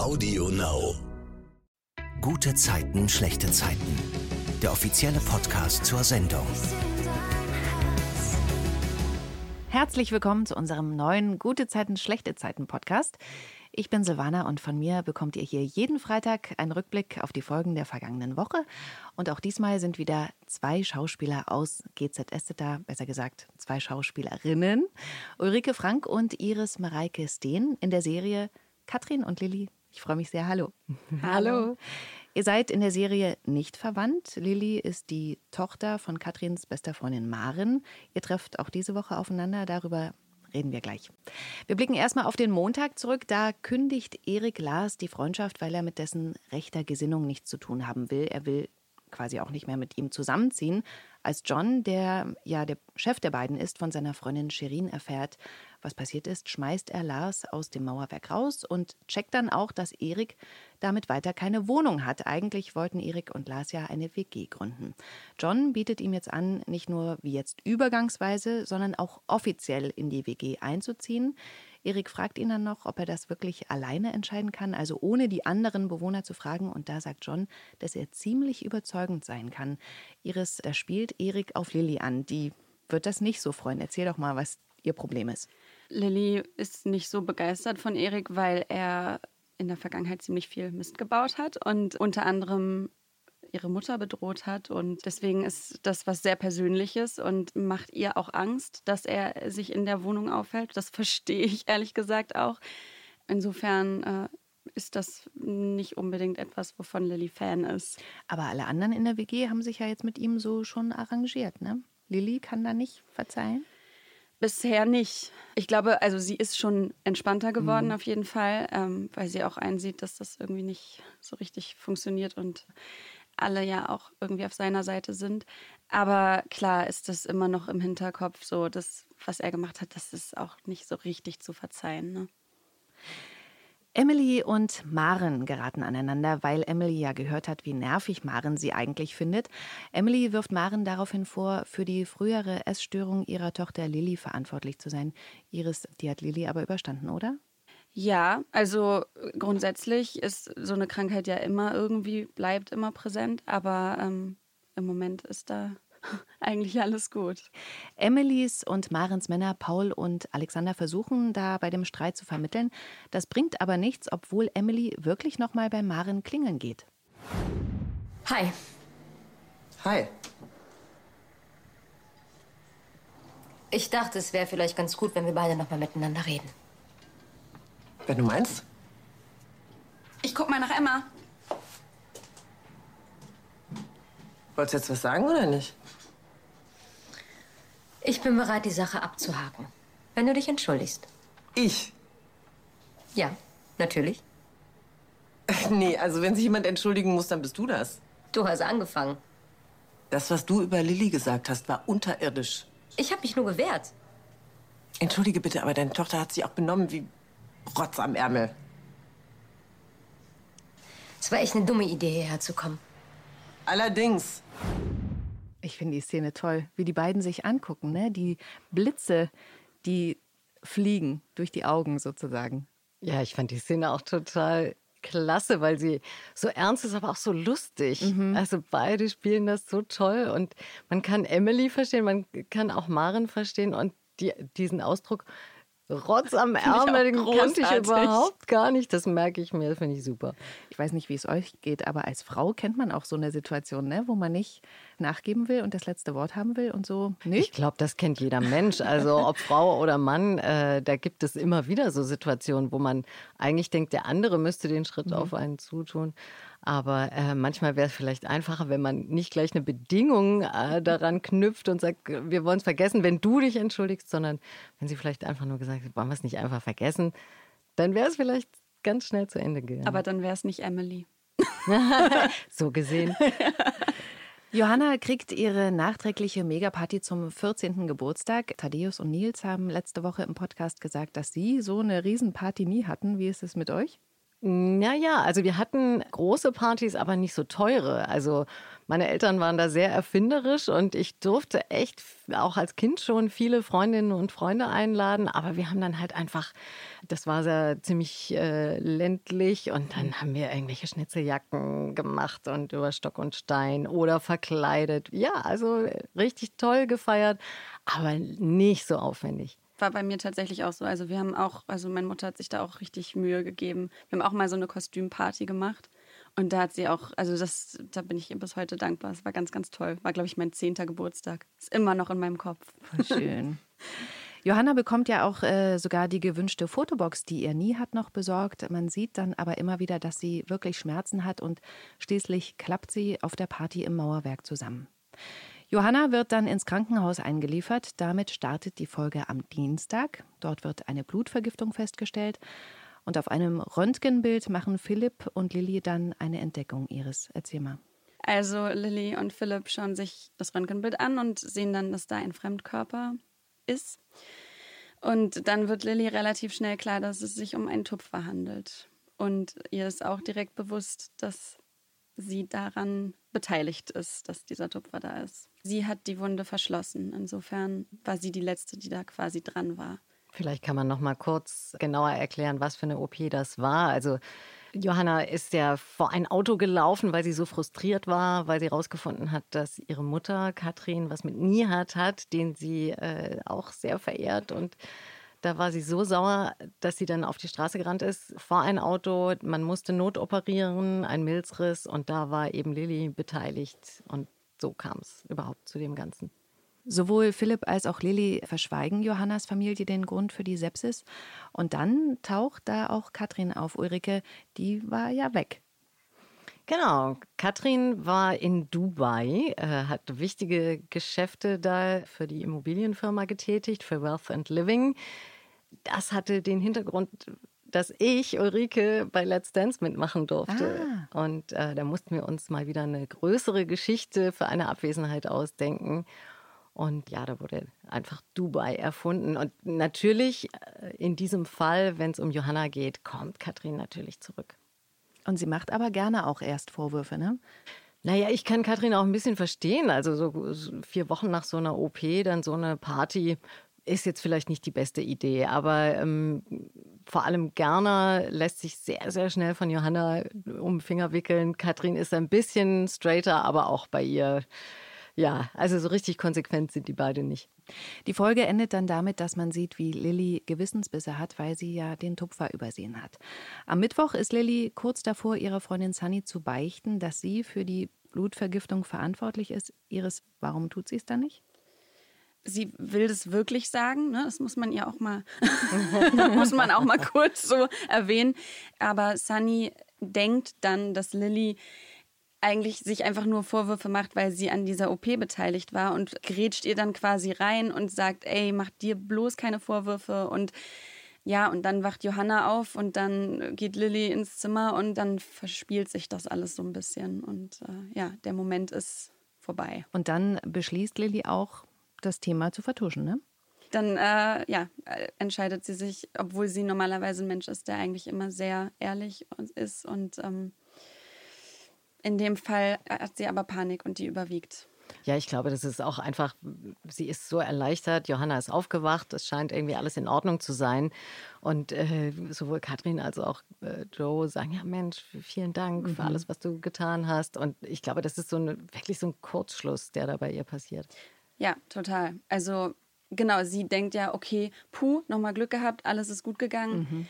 Audio Now. Gute Zeiten, schlechte Zeiten. Der offizielle Podcast zur Sendung. Herzlich willkommen zu unserem neuen Gute Zeiten, schlechte Zeiten Podcast. Ich bin Silvana und von mir bekommt ihr hier jeden Freitag einen Rückblick auf die Folgen der vergangenen Woche. Und auch diesmal sind wieder zwei Schauspieler aus GZS da, besser gesagt zwei Schauspielerinnen. Ulrike Frank und Iris Mareike Steen in der Serie Katrin und Lilly. Ich freue mich sehr. Hallo. Hallo. Ihr seid in der Serie nicht verwandt. Lilly ist die Tochter von Katrins bester Freundin Maren. Ihr trefft auch diese Woche aufeinander. Darüber reden wir gleich. Wir blicken erstmal auf den Montag zurück. Da kündigt Erik Lars die Freundschaft, weil er mit dessen rechter Gesinnung nichts zu tun haben will. Er will quasi auch nicht mehr mit ihm zusammenziehen. Als John, der ja der Chef der beiden ist, von seiner Freundin Shirin erfährt, was passiert ist, schmeißt er Lars aus dem Mauerwerk raus und checkt dann auch, dass Erik damit weiter keine Wohnung hat. Eigentlich wollten Erik und Lars ja eine WG gründen. John bietet ihm jetzt an, nicht nur wie jetzt übergangsweise, sondern auch offiziell in die WG einzuziehen. Erik fragt ihn dann noch, ob er das wirklich alleine entscheiden kann, also ohne die anderen Bewohner zu fragen. Und da sagt John, dass er ziemlich überzeugend sein kann. Iris, da spielt Erik auf Lilly an. Die wird das nicht so freuen. Erzähl doch mal, was ihr Problem ist. Lilly ist nicht so begeistert von Erik, weil er in der Vergangenheit ziemlich viel Mist gebaut hat und unter anderem ihre Mutter bedroht hat. Und deswegen ist das was sehr Persönliches und macht ihr auch Angst, dass er sich in der Wohnung aufhält. Das verstehe ich ehrlich gesagt auch. Insofern äh, ist das nicht unbedingt etwas, wovon Lilly Fan ist. Aber alle anderen in der WG haben sich ja jetzt mit ihm so schon arrangiert, ne? Lilly kann da nicht verzeihen? Bisher nicht. Ich glaube, also sie ist schon entspannter geworden mhm. auf jeden Fall, ähm, weil sie auch einsieht, dass das irgendwie nicht so richtig funktioniert und alle ja auch irgendwie auf seiner Seite sind. Aber klar ist das immer noch im Hinterkopf so, das, was er gemacht hat, das ist auch nicht so richtig zu verzeihen. Ne? Emily und Maren geraten aneinander, weil Emily ja gehört hat, wie nervig Maren sie eigentlich findet. Emily wirft Maren daraufhin vor, für die frühere Essstörung ihrer Tochter Lilly verantwortlich zu sein. Iris, die hat Lilly aber überstanden, oder? Ja, also grundsätzlich ist so eine Krankheit ja immer irgendwie, bleibt immer präsent, aber ähm, im Moment ist da eigentlich alles gut. Emilys und Marens Männer Paul und Alexander versuchen da bei dem Streit zu vermitteln. Das bringt aber nichts, obwohl Emily wirklich noch mal bei Maren klingeln geht. Hi. Hi. Ich dachte, es wäre vielleicht ganz gut, wenn wir beide noch mal miteinander reden. Wenn du meinst. Ich guck mal nach Emma. Wolltest du jetzt was sagen oder nicht? Ich bin bereit, die Sache abzuhaken. Wenn du dich entschuldigst. Ich? Ja, natürlich. Nee, also wenn sich jemand entschuldigen muss, dann bist du das. Du hast angefangen. Das, was du über Lilly gesagt hast, war unterirdisch. Ich habe mich nur gewehrt. Entschuldige bitte, aber deine Tochter hat sich auch benommen wie Rotz am Ärmel. Es war echt eine dumme Idee, hierher zu kommen. Allerdings. Ich finde die Szene toll, wie die beiden sich angucken, ne? Die Blitze, die fliegen durch die Augen sozusagen. Ja, ich fand die Szene auch total klasse, weil sie so ernst ist, aber auch so lustig. Mhm. Also beide spielen das so toll und man kann Emily verstehen, man kann auch Maren verstehen und die, diesen Ausdruck Rotz am Ärmel, den kannte ich überhaupt gar nicht. Das merke ich mir, finde ich super. Ich weiß nicht, wie es euch geht, aber als Frau kennt man auch so eine Situation, ne, wo man nicht nachgeben will und das letzte Wort haben will und so. Nicht? Ich glaube, das kennt jeder Mensch. Also ob Frau oder Mann, äh, da gibt es immer wieder so Situationen, wo man eigentlich denkt, der andere müsste den Schritt mhm. auf einen zutun. Aber äh, manchmal wäre es vielleicht einfacher, wenn man nicht gleich eine Bedingung äh, daran knüpft und sagt, wir wollen es vergessen, wenn du dich entschuldigst, sondern wenn sie vielleicht einfach nur gesagt hat, wollen wir es nicht einfach vergessen, dann wäre es vielleicht ganz schnell zu Ende gegangen. Aber dann wäre es nicht Emily. so gesehen. Johanna kriegt ihre nachträgliche Megaparty zum 14. Geburtstag. Thaddeus und Nils haben letzte Woche im Podcast gesagt, dass sie so eine Riesenparty nie hatten. Wie ist es mit euch? Naja, also wir hatten große Partys, aber nicht so teure. Also meine Eltern waren da sehr erfinderisch und ich durfte echt auch als Kind schon viele Freundinnen und Freunde einladen. Aber wir haben dann halt einfach, das war sehr ziemlich äh, ländlich und dann haben wir irgendwelche Schnitzeljacken gemacht und über Stock und Stein oder verkleidet. Ja, also richtig toll gefeiert, aber nicht so aufwendig war bei mir tatsächlich auch so. Also wir haben auch, also meine Mutter hat sich da auch richtig Mühe gegeben. Wir haben auch mal so eine Kostümparty gemacht. Und da hat sie auch, also das, da bin ich ihr bis heute dankbar. Es war ganz, ganz toll. War, glaube ich, mein zehnter Geburtstag. Ist immer noch in meinem Kopf. Voll schön. Johanna bekommt ja auch äh, sogar die gewünschte Fotobox, die ihr nie hat, noch besorgt. Man sieht dann aber immer wieder, dass sie wirklich Schmerzen hat und schließlich klappt sie auf der Party im Mauerwerk zusammen. Johanna wird dann ins Krankenhaus eingeliefert. Damit startet die Folge am Dienstag. Dort wird eine Blutvergiftung festgestellt. Und auf einem Röntgenbild machen Philipp und Lilly dann eine Entdeckung ihres. Erzähl. Also Lilly und Philipp schauen sich das Röntgenbild an und sehen dann, dass da ein Fremdkörper ist. Und dann wird Lilly relativ schnell klar, dass es sich um einen Tupfer handelt. Und ihr ist auch direkt bewusst, dass sie daran beteiligt ist, dass dieser Tupfer da ist. Sie hat die Wunde verschlossen. Insofern war sie die Letzte, die da quasi dran war. Vielleicht kann man noch mal kurz genauer erklären, was für eine OP das war. Also Johanna ist ja vor ein Auto gelaufen, weil sie so frustriert war, weil sie herausgefunden hat, dass ihre Mutter Katrin was mit Nihat hat, den sie äh, auch sehr verehrt und da war sie so sauer, dass sie dann auf die Straße gerannt ist, vor ein Auto. Man musste notoperieren, ein Milzriss und da war eben Lilly beteiligt. Und so kam es überhaupt zu dem Ganzen. Sowohl Philipp als auch Lilly verschweigen Johannas Familie den Grund für die Sepsis. Und dann taucht da auch Katrin auf. Ulrike, die war ja weg. Genau, Katrin war in Dubai, äh, hat wichtige Geschäfte da für die Immobilienfirma getätigt, für Wealth and Living. Das hatte den Hintergrund, dass ich Ulrike bei Let's Dance mitmachen durfte. Ah. Und äh, da mussten wir uns mal wieder eine größere Geschichte für eine Abwesenheit ausdenken. Und ja, da wurde einfach Dubai erfunden. Und natürlich äh, in diesem Fall, wenn es um Johanna geht, kommt Katrin natürlich zurück. Und sie macht aber gerne auch erst Vorwürfe, ne? Naja, ich kann Katrin auch ein bisschen verstehen. Also so vier Wochen nach so einer OP, dann so eine Party ist jetzt vielleicht nicht die beste Idee, aber ähm, vor allem Gerner lässt sich sehr, sehr schnell von Johanna um den Finger wickeln. Katrin ist ein bisschen straighter, aber auch bei ihr ja, also so richtig konsequent sind die beide nicht. Die Folge endet dann damit, dass man sieht, wie Lilly Gewissensbisse hat, weil sie ja den Tupfer übersehen hat. Am Mittwoch ist Lilly kurz davor, ihrer Freundin Sunny zu beichten, dass sie für die Blutvergiftung verantwortlich ist. Iris, warum tut sie es dann nicht? sie will das wirklich sagen, ne? das muss man ja auch mal, muss man auch mal kurz so erwähnen. Aber Sunny denkt dann, dass Lilly eigentlich sich einfach nur Vorwürfe macht, weil sie an dieser OP beteiligt war und grätscht ihr dann quasi rein und sagt, ey, mach dir bloß keine Vorwürfe und ja, und dann wacht Johanna auf und dann geht Lilly ins Zimmer und dann verspielt sich das alles so ein bisschen und äh, ja, der Moment ist vorbei. Und dann beschließt Lilly auch, das Thema zu vertuschen, ne? Dann äh, ja, äh, entscheidet sie sich, obwohl sie normalerweise ein Mensch ist, der eigentlich immer sehr ehrlich ist und ähm, in dem Fall hat sie aber Panik und die überwiegt. Ja, ich glaube, das ist auch einfach, sie ist so erleichtert, Johanna ist aufgewacht, es scheint irgendwie alles in Ordnung zu sein. Und äh, sowohl Katrin als auch äh, Joe sagen, ja Mensch, vielen Dank mhm. für alles, was du getan hast. Und ich glaube, das ist so eine, wirklich so ein Kurzschluss, der da bei ihr passiert. Ja, total. Also genau, sie denkt ja, okay, puh, nochmal Glück gehabt, alles ist gut gegangen. Mhm.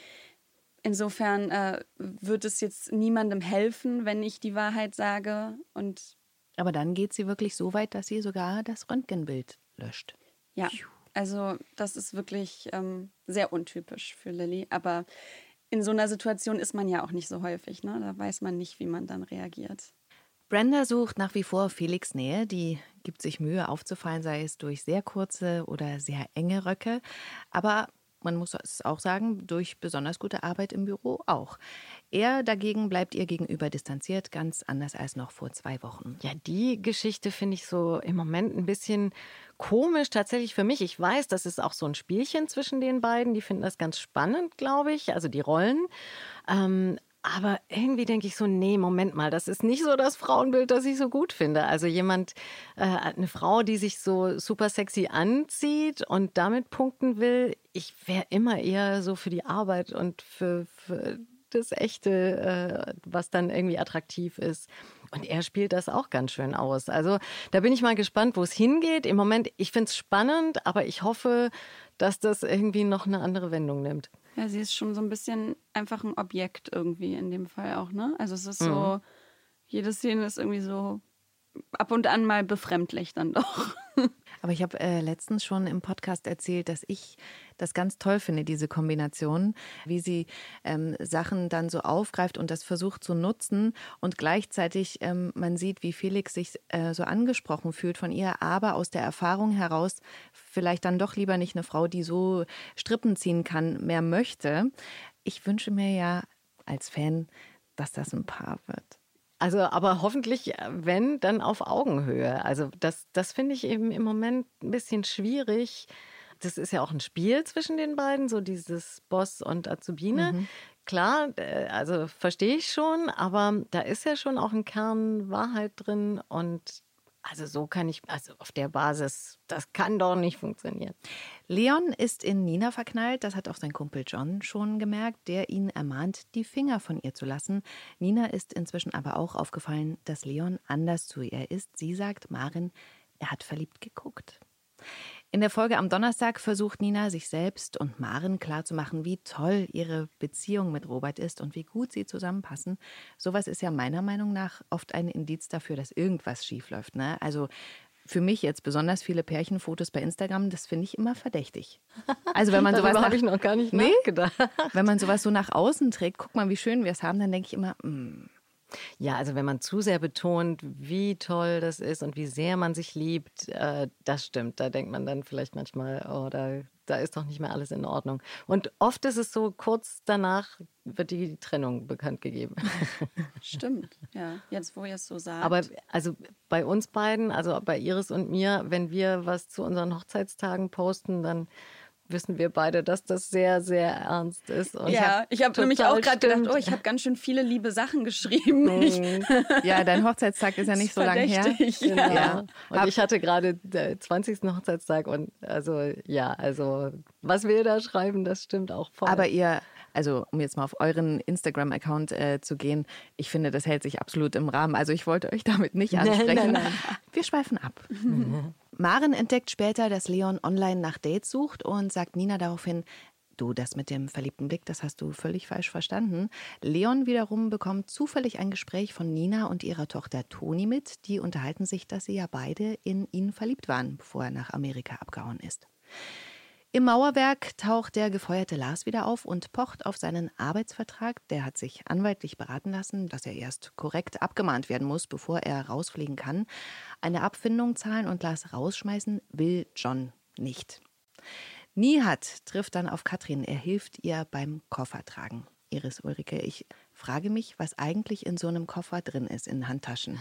Insofern äh, wird es jetzt niemandem helfen, wenn ich die Wahrheit sage. Und Aber dann geht sie wirklich so weit, dass sie sogar das Röntgenbild löscht. Ja, also das ist wirklich ähm, sehr untypisch für Lilly. Aber in so einer Situation ist man ja auch nicht so häufig. Ne? Da weiß man nicht, wie man dann reagiert. Brenda sucht nach wie vor Felix Nähe. Die gibt sich Mühe aufzufallen, sei es durch sehr kurze oder sehr enge Röcke. Aber man muss es auch sagen, durch besonders gute Arbeit im Büro auch. Er dagegen bleibt ihr gegenüber distanziert, ganz anders als noch vor zwei Wochen. Ja, die Geschichte finde ich so im Moment ein bisschen komisch tatsächlich für mich. Ich weiß, das ist auch so ein Spielchen zwischen den beiden. Die finden das ganz spannend, glaube ich, also die Rollen. Ähm, Aber irgendwie denke ich so, nee, Moment mal, das ist nicht so das Frauenbild, das ich so gut finde. Also jemand, äh, eine Frau, die sich so super sexy anzieht und damit punkten will, ich wäre immer eher so für die Arbeit und für, für das Echte, äh, was dann irgendwie attraktiv ist. Und er spielt das auch ganz schön aus. Also da bin ich mal gespannt, wo es hingeht. Im Moment, ich finde es spannend, aber ich hoffe, dass das irgendwie noch eine andere Wendung nimmt. Ja, sie ist schon so ein bisschen einfach ein Objekt irgendwie in dem Fall auch, ne? Also es ist so, Mhm. jede Szene ist irgendwie so ab und an mal befremdlich dann doch. Aber ich habe äh, letztens schon im Podcast erzählt, dass ich das ganz toll finde, diese Kombination, wie sie ähm, Sachen dann so aufgreift und das versucht zu nutzen und gleichzeitig ähm, man sieht, wie Felix sich äh, so angesprochen fühlt von ihr, aber aus der Erfahrung heraus vielleicht dann doch lieber nicht eine Frau, die so Strippen ziehen kann, mehr möchte. Ich wünsche mir ja als Fan, dass das ein Paar wird. Also, aber hoffentlich, äh, wenn, dann auf Augenhöhe. Also, das, das finde ich eben im Moment ein bisschen schwierig. Das ist ja auch ein Spiel zwischen den beiden, so dieses Boss und Azubine. Klar, äh, also verstehe ich schon, aber da ist ja schon auch ein Kern Wahrheit drin und also so kann ich, also auf der Basis, das kann doch nicht funktionieren. Leon ist in Nina verknallt, das hat auch sein Kumpel John schon gemerkt, der ihn ermahnt, die Finger von ihr zu lassen. Nina ist inzwischen aber auch aufgefallen, dass Leon anders zu ihr ist. Sie sagt Marin, er hat verliebt geguckt. In der Folge am Donnerstag versucht Nina, sich selbst und Maren klarzumachen, wie toll ihre Beziehung mit Robert ist und wie gut sie zusammenpassen. Sowas ist ja meiner Meinung nach oft ein Indiz dafür, dass irgendwas schiefläuft. Ne? Also für mich jetzt besonders viele Pärchenfotos bei Instagram, das finde ich immer verdächtig. Also wenn man sowas habe ich noch gar nicht Nee? nachgedacht. wenn man sowas so nach außen trägt, guck mal, wie schön wir es haben, dann denke ich immer, mm, Ja, also wenn man zu sehr betont, wie toll das ist und wie sehr man sich liebt, äh, das stimmt. Da denkt man dann vielleicht manchmal, oh, da, da ist doch nicht mehr alles in Ordnung. Und oft ist es so, kurz danach wird die Trennung bekannt gegeben. Stimmt, ja. Jetzt, wo ihr es so sagt. Aber also bei uns beiden, also bei Iris und mir, wenn wir was zu unseren Hochzeitstagen posten, dann wissen wir beide, dass das sehr, sehr ernst ist. Und ja, ich habe nämlich auch gerade gedacht, oh, ich habe ganz schön viele liebe Sachen geschrieben. Ich, ja, dein Hochzeitstag ist ja nicht so lange her. verdächtig, Genau. Ja. Und ich hatte gerade den 20. Hochzeitstag und also ja, also was wir da schreiben, das stimmt auch voll. Aber ihr, also um jetzt mal auf euren Instagram-Account äh, zu gehen, ich finde, das hält sich absolut im Rahmen. Also ich wollte euch damit nicht ansprechen. nein, Wir schweifen ab. Maren entdeckt später, dass Leon online nach Dates sucht und sagt Nina daraufhin, Du, das mit dem verliebten Blick, das hast du völlig falsch verstanden. Leon wiederum bekommt zufällig ein Gespräch von Nina und ihrer Tochter Toni mit. Die unterhalten sich, dass sie ja beide in ihn verliebt waren, bevor er nach Amerika abgehauen ist. Im Mauerwerk taucht der gefeuerte Lars wieder auf und pocht auf seinen Arbeitsvertrag. Der hat sich anwaltlich beraten lassen, dass er erst korrekt abgemahnt werden muss, bevor er rausfliegen kann. Eine Abfindung zahlen und Lars rausschmeißen will John nicht. Nihat trifft dann auf Katrin. Er hilft ihr beim Koffertragen. Iris Ulrike, ich frage mich, was eigentlich in so einem Koffer drin ist in Handtaschen.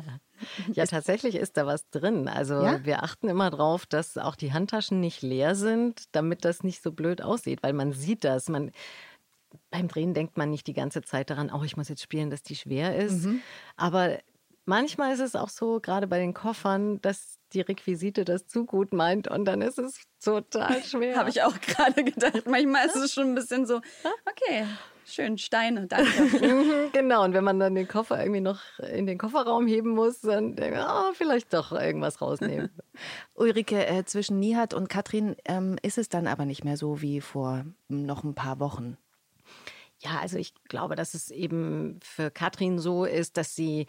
ja, tatsächlich ist da was drin. Also Ja? wir achten immer drauf, dass auch die Handtaschen nicht leer sind, damit das nicht so blöd aussieht, weil man sieht das. Man beim Drehen denkt man nicht die ganze Zeit daran, oh, ich muss jetzt spielen, dass die schwer ist. Aber manchmal ist es auch so, gerade bei den Koffern, dass die Requisite das zu gut meint und dann ist es total schwer. habe ich auch gerade gedacht. Manchmal ist es schon ein bisschen so, okay, schön, Steine, danke. Genau, und wenn man dann den Koffer irgendwie noch in den Kofferraum heben muss, dann denkt man, oh, vielleicht doch irgendwas rausnehmen. Ulrike, äh, zwischen Nihat und Katrin ähm, ist es dann aber nicht mehr so wie vor noch ein paar Wochen. Ja, also ich glaube, dass es eben für Katrin so ist, dass sie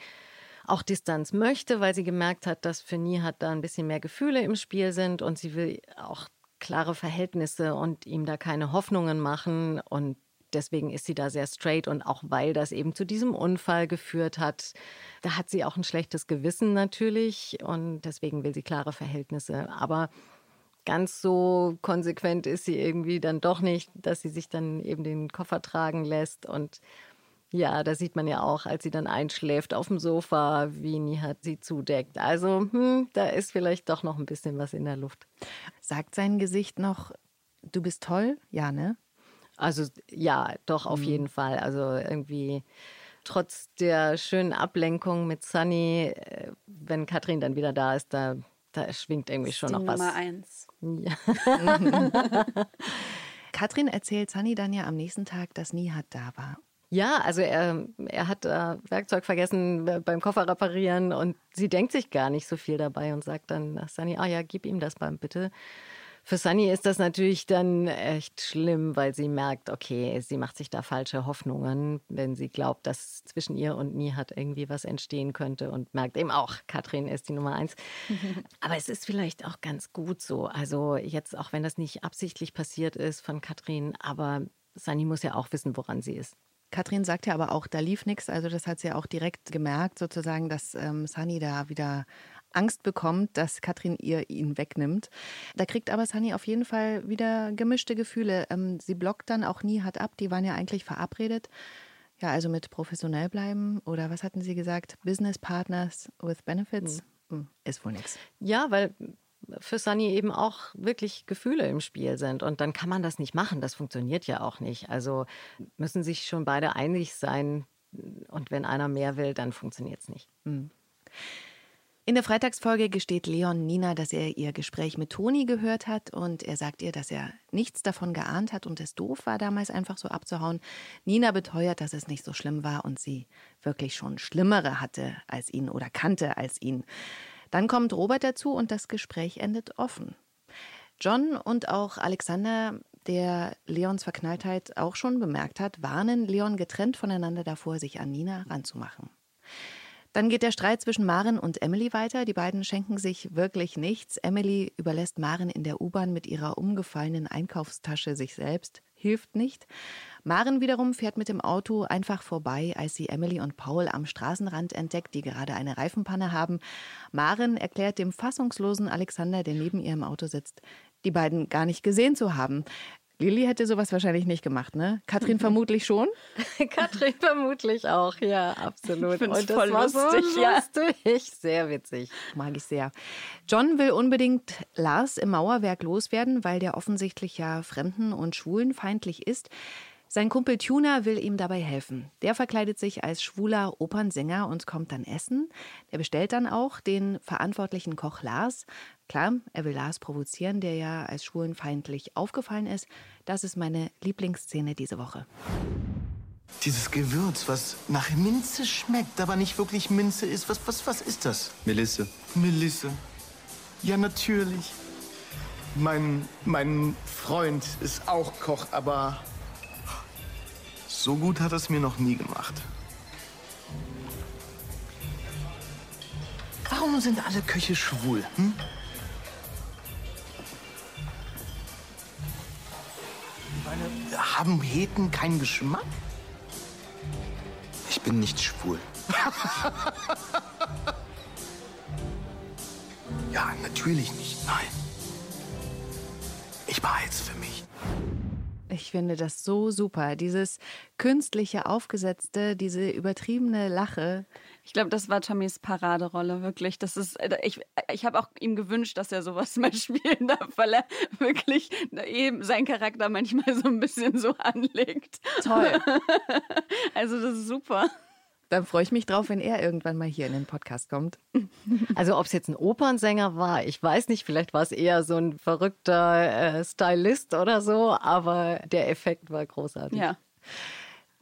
auch Distanz möchte, weil sie gemerkt hat, dass für Nihat da ein bisschen mehr Gefühle im Spiel sind und sie will auch klare Verhältnisse und ihm da keine Hoffnungen machen und deswegen ist sie da sehr straight und auch weil das eben zu diesem Unfall geführt hat, da hat sie auch ein schlechtes Gewissen natürlich und deswegen will sie klare Verhältnisse, aber ganz so konsequent ist sie irgendwie dann doch nicht, dass sie sich dann eben den Koffer tragen lässt. Und ja, da sieht man ja auch, als sie dann einschläft auf dem Sofa, wie Nihat sie zudeckt. Also, hm, da ist vielleicht doch noch ein bisschen was in der Luft. Sagt sein Gesicht noch, du bist toll? Ja, ne? Also ja, doch auf jeden Fall. Also irgendwie trotz der schönen Ablenkung mit Sunny, äh, wenn Katrin dann wieder da ist, da, da schwingt irgendwie schon noch was. Nummer eins. Ja. Katrin erzählt Sunny dann ja am nächsten Tag, dass Nihat da war. Ja, also er, er hat äh, Werkzeug vergessen äh, beim Koffer reparieren und sie denkt sich gar nicht so viel dabei und sagt dann Sunny, ah ja, gib ihm das mal bitte. Für Sunny ist das natürlich dann echt schlimm, weil sie merkt, okay, sie macht sich da falsche Hoffnungen, wenn sie glaubt, dass zwischen ihr und Nihat irgendwie was entstehen könnte und merkt eben auch, Katrin ist die Nummer eins. Aber es ist vielleicht auch ganz gut so. Also jetzt, auch wenn das nicht absichtlich passiert ist von Katrin, aber Sunny muss ja auch wissen, woran sie ist. Katrin sagt ja aber auch, da lief nichts. Also das hat sie ja auch direkt gemerkt, sozusagen, dass ähm, Sunny da wieder Angst bekommt, dass Katrin ihr ihn wegnimmt. Da kriegt aber Sunny auf jeden Fall wieder gemischte Gefühle. Ähm, sie blockt dann auch nie hat ab. Die waren ja eigentlich verabredet. Ja, also mit professionell bleiben oder was hatten Sie gesagt? Business Partners with Benefits? Hm, Ist wohl nichts. Ja, weil für Sunny eben auch wirklich Gefühle im Spiel sind. Und dann kann man das nicht machen. Das funktioniert ja auch nicht. Also müssen sich schon beide einig sein. Und wenn einer mehr will, dann funktioniert es nicht. In der Freitagsfolge gesteht Leon Nina, dass er ihr Gespräch mit Toni gehört hat und er sagt ihr, dass er nichts davon geahnt hat und es doof war, damals einfach so abzuhauen. Nina beteuert, dass es nicht so schlimm war und sie wirklich schon Schlimmere hatte als ihn oder kannte als ihn. Dann kommt Robert dazu und das Gespräch endet offen. John und auch Alexander, der Leons Verknalltheit auch schon bemerkt hat, warnen Leon getrennt voneinander davor, sich an Nina ranzumachen. Dann geht der Streit zwischen Maren und Emily weiter. Die beiden schenken sich wirklich nichts. Emily überlässt Maren in der U-Bahn mit ihrer umgefallenen Einkaufstasche sich selbst. Hilft nicht. Maren wiederum fährt mit dem Auto einfach vorbei, als sie Emily und Paul am Straßenrand entdeckt, die gerade eine Reifenpanne haben. Maren erklärt dem fassungslosen Alexander, der neben ihr im Auto sitzt, die beiden gar nicht gesehen zu haben. Lilly hätte sowas wahrscheinlich nicht gemacht, ne? Katrin vermutlich schon. Katrin vermutlich auch, ja, absolut. Ich find's Und das voll war so lustig, ja. lustig, sehr witzig. Mag ich sehr. John will unbedingt Lars im Mauerwerk loswerden, weil der offensichtlich ja fremden- und schwulenfeindlich ist. Sein Kumpel Tuna will ihm dabei helfen. Der verkleidet sich als schwuler Opernsänger und kommt dann essen. Er bestellt dann auch den verantwortlichen Koch Lars. Klar, er will Lars provozieren, der ja als schwulenfeindlich aufgefallen ist. Das ist meine Lieblingsszene diese Woche. Dieses Gewürz, was nach Minze schmeckt, aber nicht wirklich Minze ist. Was, was, was ist das? Melisse. Melisse. Ja, natürlich. Mein, mein Freund ist auch Koch, aber so gut hat er es mir noch nie gemacht. Warum sind alle Köche schwul? Hm? Meine, haben Heten keinen Geschmack? Ich bin nicht schwul. Ja, natürlich nicht. Nein. Ich war jetzt für mich. Ich finde das so super. Dieses künstliche, aufgesetzte, diese übertriebene Lache. Ich glaube, das war Tommys Paraderolle, wirklich. Das ist, äh, ich ich habe auch ihm gewünscht, dass er sowas mal spielen darf, weil er wirklich eben seinen Charakter manchmal so ein bisschen so anlegt. Toll. Also das ist super. Dann freue ich mich drauf, wenn er irgendwann mal hier in den Podcast kommt. Also ob es jetzt ein Opernsänger war, ich weiß nicht, vielleicht war es eher so ein verrückter äh, Stylist oder so, aber der Effekt war großartig. Ja.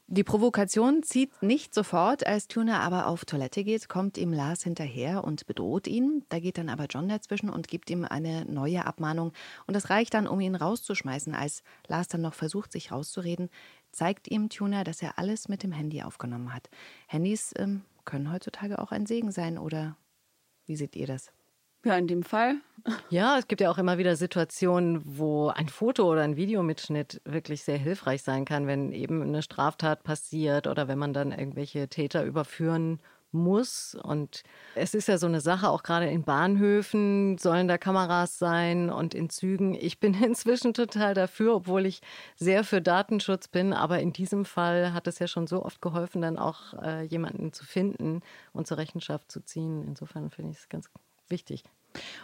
Die Provokation zieht nicht sofort. Als Tuna aber auf Toilette geht, kommt ihm Lars hinterher und bedroht ihn. Da geht dann aber John dazwischen und gibt ihm eine neue Abmahnung. Und das reicht dann, um ihn rauszuschmeißen. Als Lars dann noch versucht, sich rauszureden, zeigt ihm Tuna, dass er alles mit dem Handy aufgenommen hat. Handys ähm, können heutzutage auch ein Segen sein, oder wie seht ihr das? Ja, in dem Fall. Ja, es gibt ja auch immer wieder Situationen, wo ein Foto oder ein Videomitschnitt wirklich sehr hilfreich sein kann, wenn eben eine Straftat passiert oder wenn man dann irgendwelche Täter überführen muss. Und es ist ja so eine Sache, auch gerade in Bahnhöfen sollen da Kameras sein und in Zügen. Ich bin inzwischen total dafür, obwohl ich sehr für Datenschutz bin. Aber in diesem Fall hat es ja schon so oft geholfen, dann auch äh, jemanden zu finden und zur Rechenschaft zu ziehen. Insofern finde ich es ganz wichtig.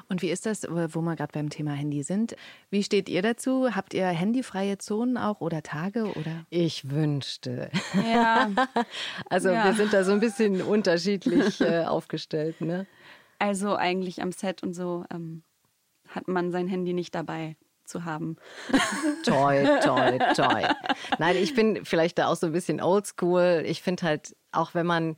Und wie ist das, wo wir gerade beim Thema Handy sind? Wie steht ihr dazu? Habt ihr handyfreie Zonen auch oder Tage oder? Ich wünschte. Ja. Also Ja. wir sind da so ein bisschen unterschiedlich äh, aufgestellt. Ne? Also eigentlich am Set und so ähm, hat man sein Handy nicht dabei zu haben. Toi, toi, toi. Nein, ich bin vielleicht da auch so ein bisschen oldschool. Ich finde halt, auch wenn man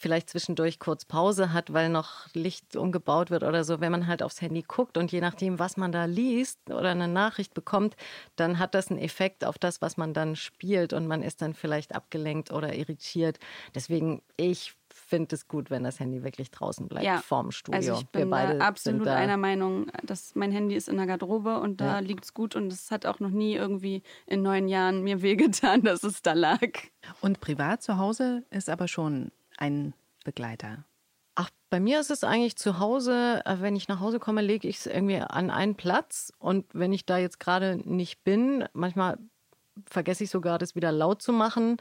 vielleicht zwischendurch kurz Pause hat, weil noch Licht umgebaut wird oder so, wenn man halt aufs Handy guckt und je nachdem, was man da liest oder eine Nachricht bekommt, dann hat das einen Effekt auf das, was man dann spielt und man ist dann vielleicht abgelenkt oder irritiert. Deswegen, ich finde es gut, wenn das Handy wirklich draußen bleibt, Ja, vorm Studio. Also ich Wir bin beide da absolut sind da einer Meinung, dass mein Handy ist in der Garderobe und da Ja. liegt's gut und es hat auch noch nie irgendwie in neun Jahren mir wehgetan, dass es da lag. Und privat zu Hause ist aber schon ein Begleiter. Ach, bei mir ist es eigentlich zu Hause, äh, wenn ich nach Hause komme, lege ich es irgendwie an einen Platz. Und wenn ich da jetzt gerade nicht bin, manchmal vergesse ich sogar, das wieder laut zu machen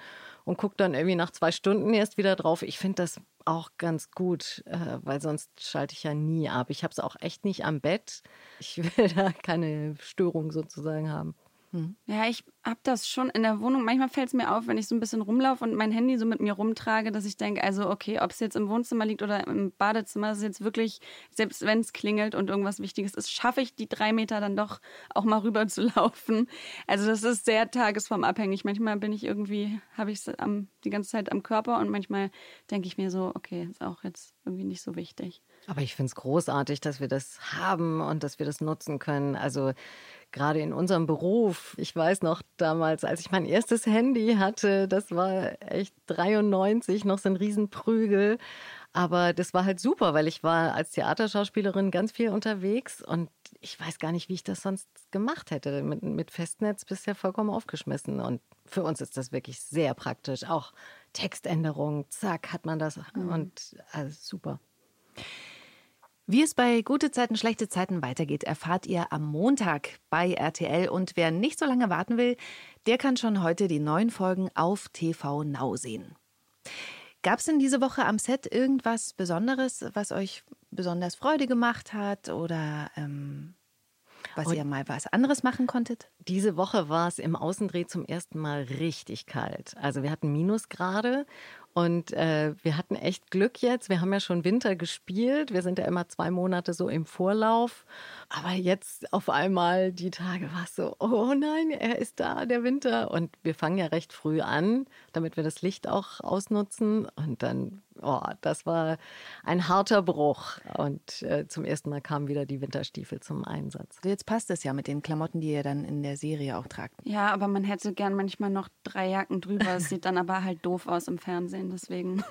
und gucke dann irgendwie nach zwei Stunden erst wieder drauf. Ich finde das auch ganz gut, äh, weil sonst schalte ich ja nie ab. Ich habe es auch echt nicht am Bett. Ich will da keine Störung sozusagen haben. Ja, ich habe das schon in der Wohnung. Manchmal fällt es mir auf, wenn ich so ein bisschen rumlaufe und mein Handy so mit mir rumtrage, dass ich denke, also okay, ob es jetzt im Wohnzimmer liegt oder im Badezimmer, ist jetzt wirklich, selbst wenn es klingelt und irgendwas Wichtiges ist, schaffe ich die drei Meter dann doch auch mal rüber zu laufen. Also das ist sehr tagesformabhängig. Manchmal bin ich irgendwie, habe ich es die ganze Zeit am Körper und manchmal denke ich mir so, okay, ist auch jetzt irgendwie nicht so wichtig. Aber ich finde es großartig, dass wir das haben und dass wir das nutzen können. Also gerade in unserem Beruf, ich weiß noch damals, als ich mein erstes Handy hatte, das war echt 93, noch so ein Riesenprügel. Aber das war halt super, weil ich war als Theaterschauspielerin ganz viel unterwegs und ich weiß gar nicht, wie ich das sonst gemacht hätte. Mit, mit Festnetz bist ja vollkommen aufgeschmissen. Und für uns ist das wirklich sehr praktisch. Auch Textänderung, zack, hat man das. Und also super. Wie es bei gute Zeiten, schlechte Zeiten weitergeht, erfahrt ihr am Montag bei RTL. Und wer nicht so lange warten will, der kann schon heute die neuen Folgen auf TV Now sehen. Gab es denn diese Woche am Set irgendwas Besonderes, was euch besonders Freude gemacht hat oder ähm, was Und- ihr mal was anderes machen konntet? Diese Woche war es im Außendreh zum ersten Mal richtig kalt. Also wir hatten Minusgrade und äh, wir hatten echt Glück jetzt. Wir haben ja schon Winter gespielt. Wir sind ja immer zwei Monate so im Vorlauf. Aber jetzt auf einmal die Tage war es so, oh nein, er ist da, der Winter. Und wir fangen ja recht früh an, damit wir das Licht auch ausnutzen. Und dann, oh, das war ein harter Bruch. Und äh, zum ersten Mal kamen wieder die Winterstiefel zum Einsatz. Also jetzt passt es ja mit den Klamotten, die ihr dann in der Serie auch tragt. Ja, aber man hätte gern manchmal noch drei Jacken drüber. Es sieht dann aber halt doof aus im Fernsehen, deswegen.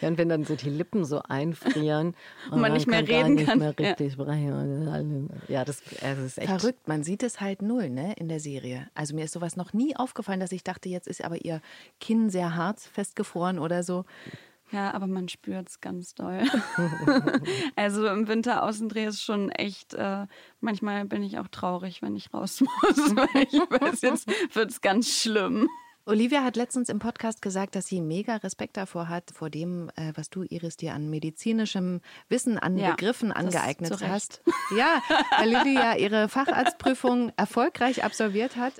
Ja, und wenn dann so die Lippen so einfrieren Und man dann nicht mehr reden nicht kann. mehr Ja. richtig sprechen. Ja, das, also das ist echt. Verrückt, man sieht es halt null ne, in der Serie. Also mir ist sowas noch nie aufgefallen, dass ich dachte, jetzt ist aber ihr Kinn sehr hart festgefroren oder so. Ja, aber man spürt es ganz doll. also im Winter Außendreh ist schon echt, äh, manchmal bin ich auch traurig, wenn ich raus muss, weil ich weiß, jetzt wird es ganz schlimm. Olivia hat letztens im Podcast gesagt, dass sie mega Respekt davor hat, vor dem, äh, was du, Iris, dir an medizinischem Wissen, an Ja, Begriffen angeeignet hast. Ja, weil ja ihre Facharztprüfung erfolgreich absolviert hat.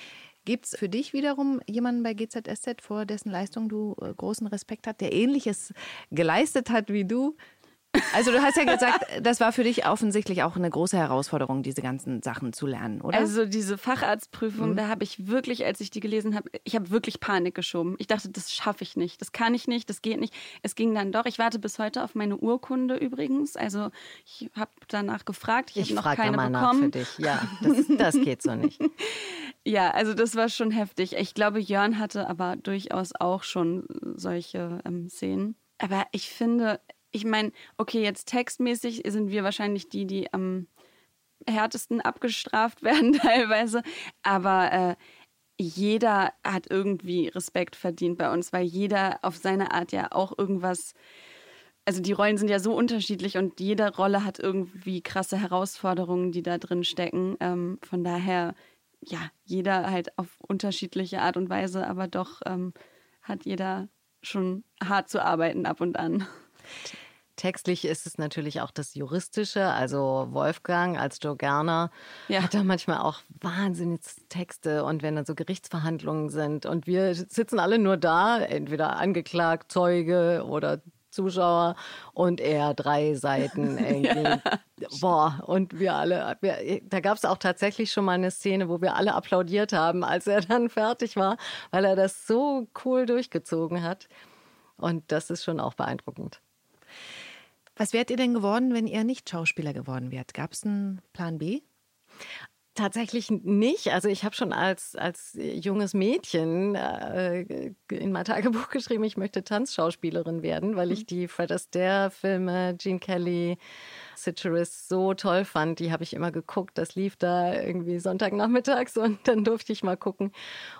Gibt es für dich wiederum jemanden bei GZSZ, vor dessen Leistung du äh, großen Respekt hast, der Ähnliches geleistet hat wie du? Also du hast ja gesagt, das war für dich offensichtlich auch eine große Herausforderung, diese ganzen Sachen zu lernen, oder? Also diese Facharztprüfung, da habe ich wirklich, als ich die gelesen habe, ich habe wirklich Panik geschoben. Ich dachte, das schaffe ich nicht, das kann ich nicht, das geht nicht. Es ging dann doch. Ich warte bis heute auf meine Urkunde übrigens. Also ich habe danach gefragt, ich, ich habe noch frage keine mal nach bekommen. für dich. Ja, das, das geht so nicht. Ja, also das war schon heftig. Ich glaube, Jörn hatte aber durchaus auch schon solche ähm, Szenen. Aber ich finde, ich meine, okay, jetzt textmäßig sind wir wahrscheinlich die, die am härtesten abgestraft werden teilweise. Aber äh, jeder hat irgendwie Respekt verdient bei uns, weil jeder auf seine Art ja auch irgendwas also die Rollen sind ja so unterschiedlich und jede Rolle hat irgendwie krasse Herausforderungen, die da drin stecken. Ähm, von daher, ja, jeder halt auf unterschiedliche Art und Weise, aber doch ähm, hat jeder schon hart zu arbeiten ab und an. Textlich ist es natürlich auch das Juristische. Also Wolfgang als Joe Gerner Ja. hat da manchmal auch wahnsinnige Texte und wenn dann so Gerichtsverhandlungen sind und wir sitzen alle nur da, entweder angeklagt, Zeuge oder Zuschauer und er drei Seiten irgendwie. Boah, und wir alle, wir, da gab es auch tatsächlich schon mal eine Szene, wo wir alle applaudiert haben, als er dann fertig war, weil er das so cool durchgezogen hat. Und das ist schon auch beeindruckend. Was wärt ihr denn geworden, wenn ihr nicht Schauspieler geworden wärt? Gab es einen Plan B? Tatsächlich nicht. Also ich habe schon als, als junges Mädchen äh, in mein Tagebuch geschrieben, ich möchte Tanzschauspielerin werden, weil ich die Fred Astaire-Filme, Gene Kelly, Citrus so toll fand. Die habe ich immer geguckt. Das lief da irgendwie Sonntagnachmittags und dann durfte ich mal gucken.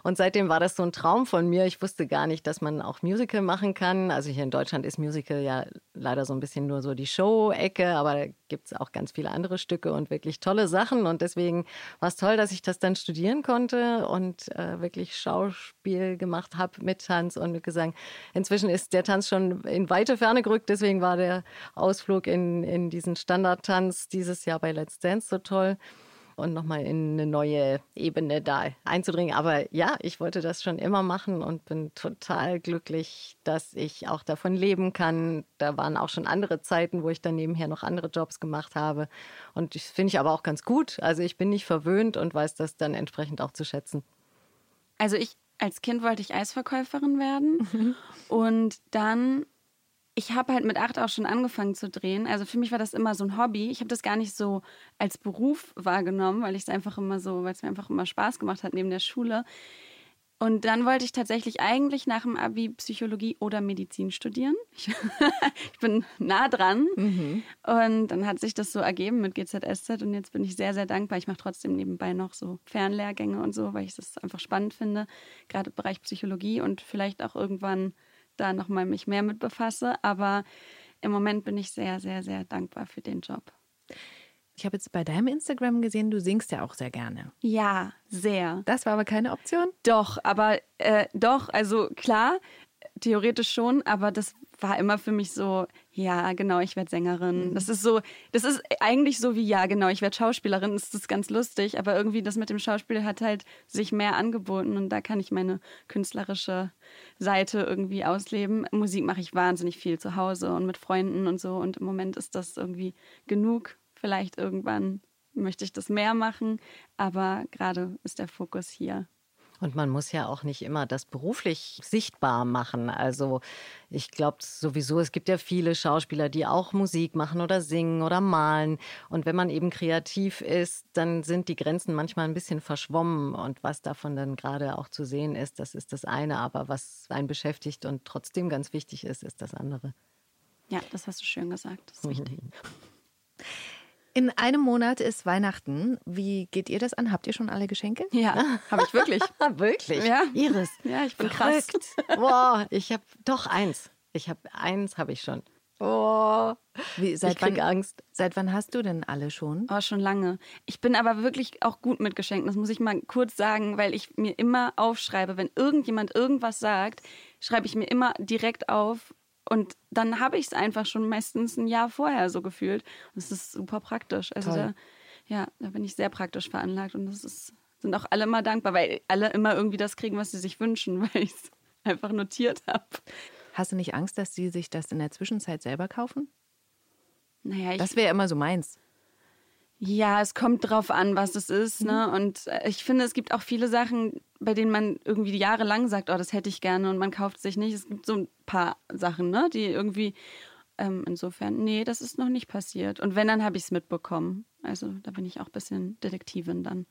Und seitdem war das so ein Traum von mir. Ich wusste gar nicht, dass man auch Musical machen kann. Also hier in Deutschland ist Musical ja leider so ein bisschen nur so die Show-Ecke, aber da gibt es auch ganz viele andere Stücke und wirklich tolle Sachen. Und deswegen war es toll, dass ich das dann studieren konnte und äh, wirklich Schauspiel gemacht habe mit Tanz und mit Gesang. Inzwischen ist der Tanz schon in weite Ferne gerückt, deswegen war der Ausflug in, in diesen Standardtanz dieses Jahr bei Let's Dance so toll und nochmal in eine neue Ebene da einzudringen. Aber ja, ich wollte das schon immer machen und bin total glücklich, dass ich auch davon leben kann. Da waren auch schon andere Zeiten, wo ich dann nebenher noch andere Jobs gemacht habe. Und das finde ich aber auch ganz gut. Also ich bin nicht verwöhnt und weiß das dann entsprechend auch zu schätzen. Also ich als Kind wollte ich Eisverkäuferin werden und dann ich habe halt mit acht auch schon angefangen zu drehen. Also für mich war das immer so ein Hobby. Ich habe das gar nicht so als Beruf wahrgenommen, weil ich es einfach immer so, weil es mir einfach immer Spaß gemacht hat neben der Schule. Und dann wollte ich tatsächlich eigentlich nach dem Abi Psychologie oder Medizin studieren. Ich, ich bin nah dran. Und dann hat sich das so ergeben mit GZSZ und jetzt bin ich sehr, sehr dankbar. Ich mache trotzdem nebenbei noch so Fernlehrgänge und so, weil ich das einfach spannend finde, gerade im Bereich Psychologie und vielleicht auch irgendwann da nochmal mich mehr mit befasse. Aber im Moment bin ich sehr, sehr, sehr dankbar für den Job. Ich habe jetzt bei deinem Instagram gesehen, du singst ja auch sehr gerne. Ja, sehr. Das war aber keine Option. Doch, aber äh, doch, also klar, theoretisch schon, aber das war immer für mich so, ja, genau, ich werde Sängerin. Das ist so, das ist eigentlich so wie, ja, genau, ich werde Schauspielerin. Das ist ganz lustig, aber irgendwie das mit dem Schauspiel hat halt sich mehr angeboten und da kann ich meine künstlerische Seite irgendwie ausleben. Musik mache ich wahnsinnig viel zu Hause und mit Freunden und so und im Moment ist das irgendwie genug. Vielleicht irgendwann möchte ich das mehr machen, aber gerade ist der Fokus hier. Und man muss ja auch nicht immer das beruflich sichtbar machen. Also ich glaube sowieso, es gibt ja viele Schauspieler, die auch Musik machen oder singen oder malen. Und wenn man eben kreativ ist, dann sind die Grenzen manchmal ein bisschen verschwommen. Und was davon dann gerade auch zu sehen ist, das ist das eine. Aber was einen beschäftigt und trotzdem ganz wichtig ist, ist das andere. Ja, das hast du schön gesagt. Das ist wichtig. In einem Monat ist Weihnachten. Wie geht ihr das an? Habt ihr schon alle Geschenke? Ja, habe ich wirklich. Wirklich? Ja. Iris. Ja, ich bin krass. Boah, ich habe doch eins. Ich habe eins habe ich schon. Oh, Wie, ich krieg Angst. Seit wann hast du denn alle schon? Oh, schon lange. Ich bin aber wirklich auch gut mit Geschenken. Das muss ich mal kurz sagen, weil ich mir immer aufschreibe, wenn irgendjemand irgendwas sagt, schreibe ich mir immer direkt auf. Und dann habe ich es einfach schon meistens ein Jahr vorher so gefühlt. Und es ist super praktisch. Also da, ja, da bin ich sehr praktisch veranlagt. Und das ist, sind auch alle immer dankbar, weil alle immer irgendwie das kriegen, was sie sich wünschen, weil ich es einfach notiert habe. Hast du nicht Angst, dass sie sich das in der Zwischenzeit selber kaufen? Naja, ich, Das wäre immer so meins. Ja, es kommt drauf an, was es ist. Ne? Und äh, ich finde, es gibt auch viele Sachen, bei denen man irgendwie jahrelang sagt, oh, das hätte ich gerne und man kauft sich nicht. Es gibt so ein paar Sachen, ne, die irgendwie ähm, insofern, nee, das ist noch nicht passiert. Und wenn, dann habe ich es mitbekommen. Also da bin ich auch ein bisschen Detektivin dann.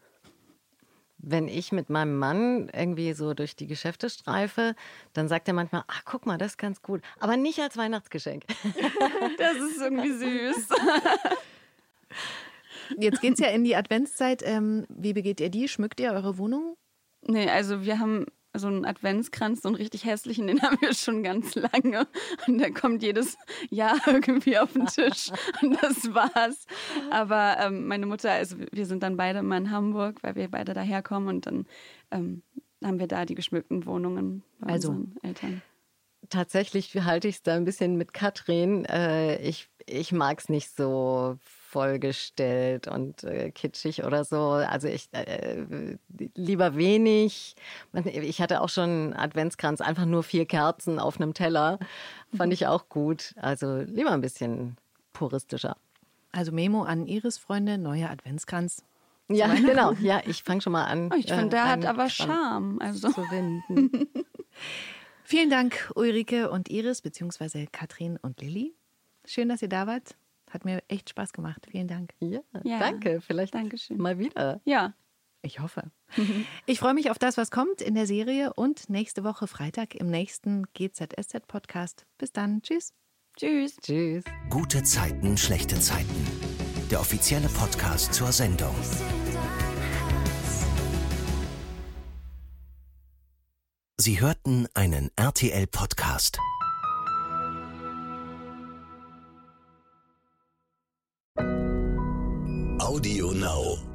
Wenn ich mit meinem Mann irgendwie so durch die Geschäfte streife, dann sagt er manchmal, ach guck mal, das ist ganz gut. Aber nicht als Weihnachtsgeschenk. Das ist irgendwie süß. Jetzt geht es ja in die Adventszeit. Ähm, wie begeht ihr die? Schmückt ihr eure Wohnung? Nee, also wir haben so einen Adventskranz, so einen richtig hässlichen, den haben wir schon ganz lange. Und der kommt jedes Jahr irgendwie auf den Tisch. Und das war's. Aber ähm, meine Mutter, also wir sind dann beide immer in Hamburg, weil wir beide daherkommen und dann ähm, haben wir da die geschmückten Wohnungen bei Also. unseren Eltern. tatsächlich halte ich es da ein bisschen mit Katrin. Äh, ich ich mag es nicht so vollgestellt und äh, kitschig oder so. Also ich äh, lieber wenig. Ich hatte auch schon Adventskranz, einfach nur vier Kerzen auf einem Teller. Fand ich auch gut. Also lieber ein bisschen puristischer. Also Memo an Iris Freunde, neuer Adventskranz. Ja, genau. Ja, ich fange schon mal an. Oh, ich finde, der hat aber Charme. Also. Zu winden. Vielen Dank, Ulrike und Iris, beziehungsweise Katrin und Lilly. Schön, dass ihr da wart. Hat mir echt Spaß gemacht. Vielen Dank. Ja, ja. danke. Vielleicht Dankeschön. mal wieder. Ja. Ich hoffe. Ich freue mich auf das, was kommt in der Serie und nächste Woche Freitag im nächsten GZSZ-Podcast. Bis dann. Tschüss. Tschüss. Tschüss. Gute Zeiten, schlechte Zeiten. Der offizielle Podcast zur Sendung. Sie hörten einen RTL-Podcast. Audio Now.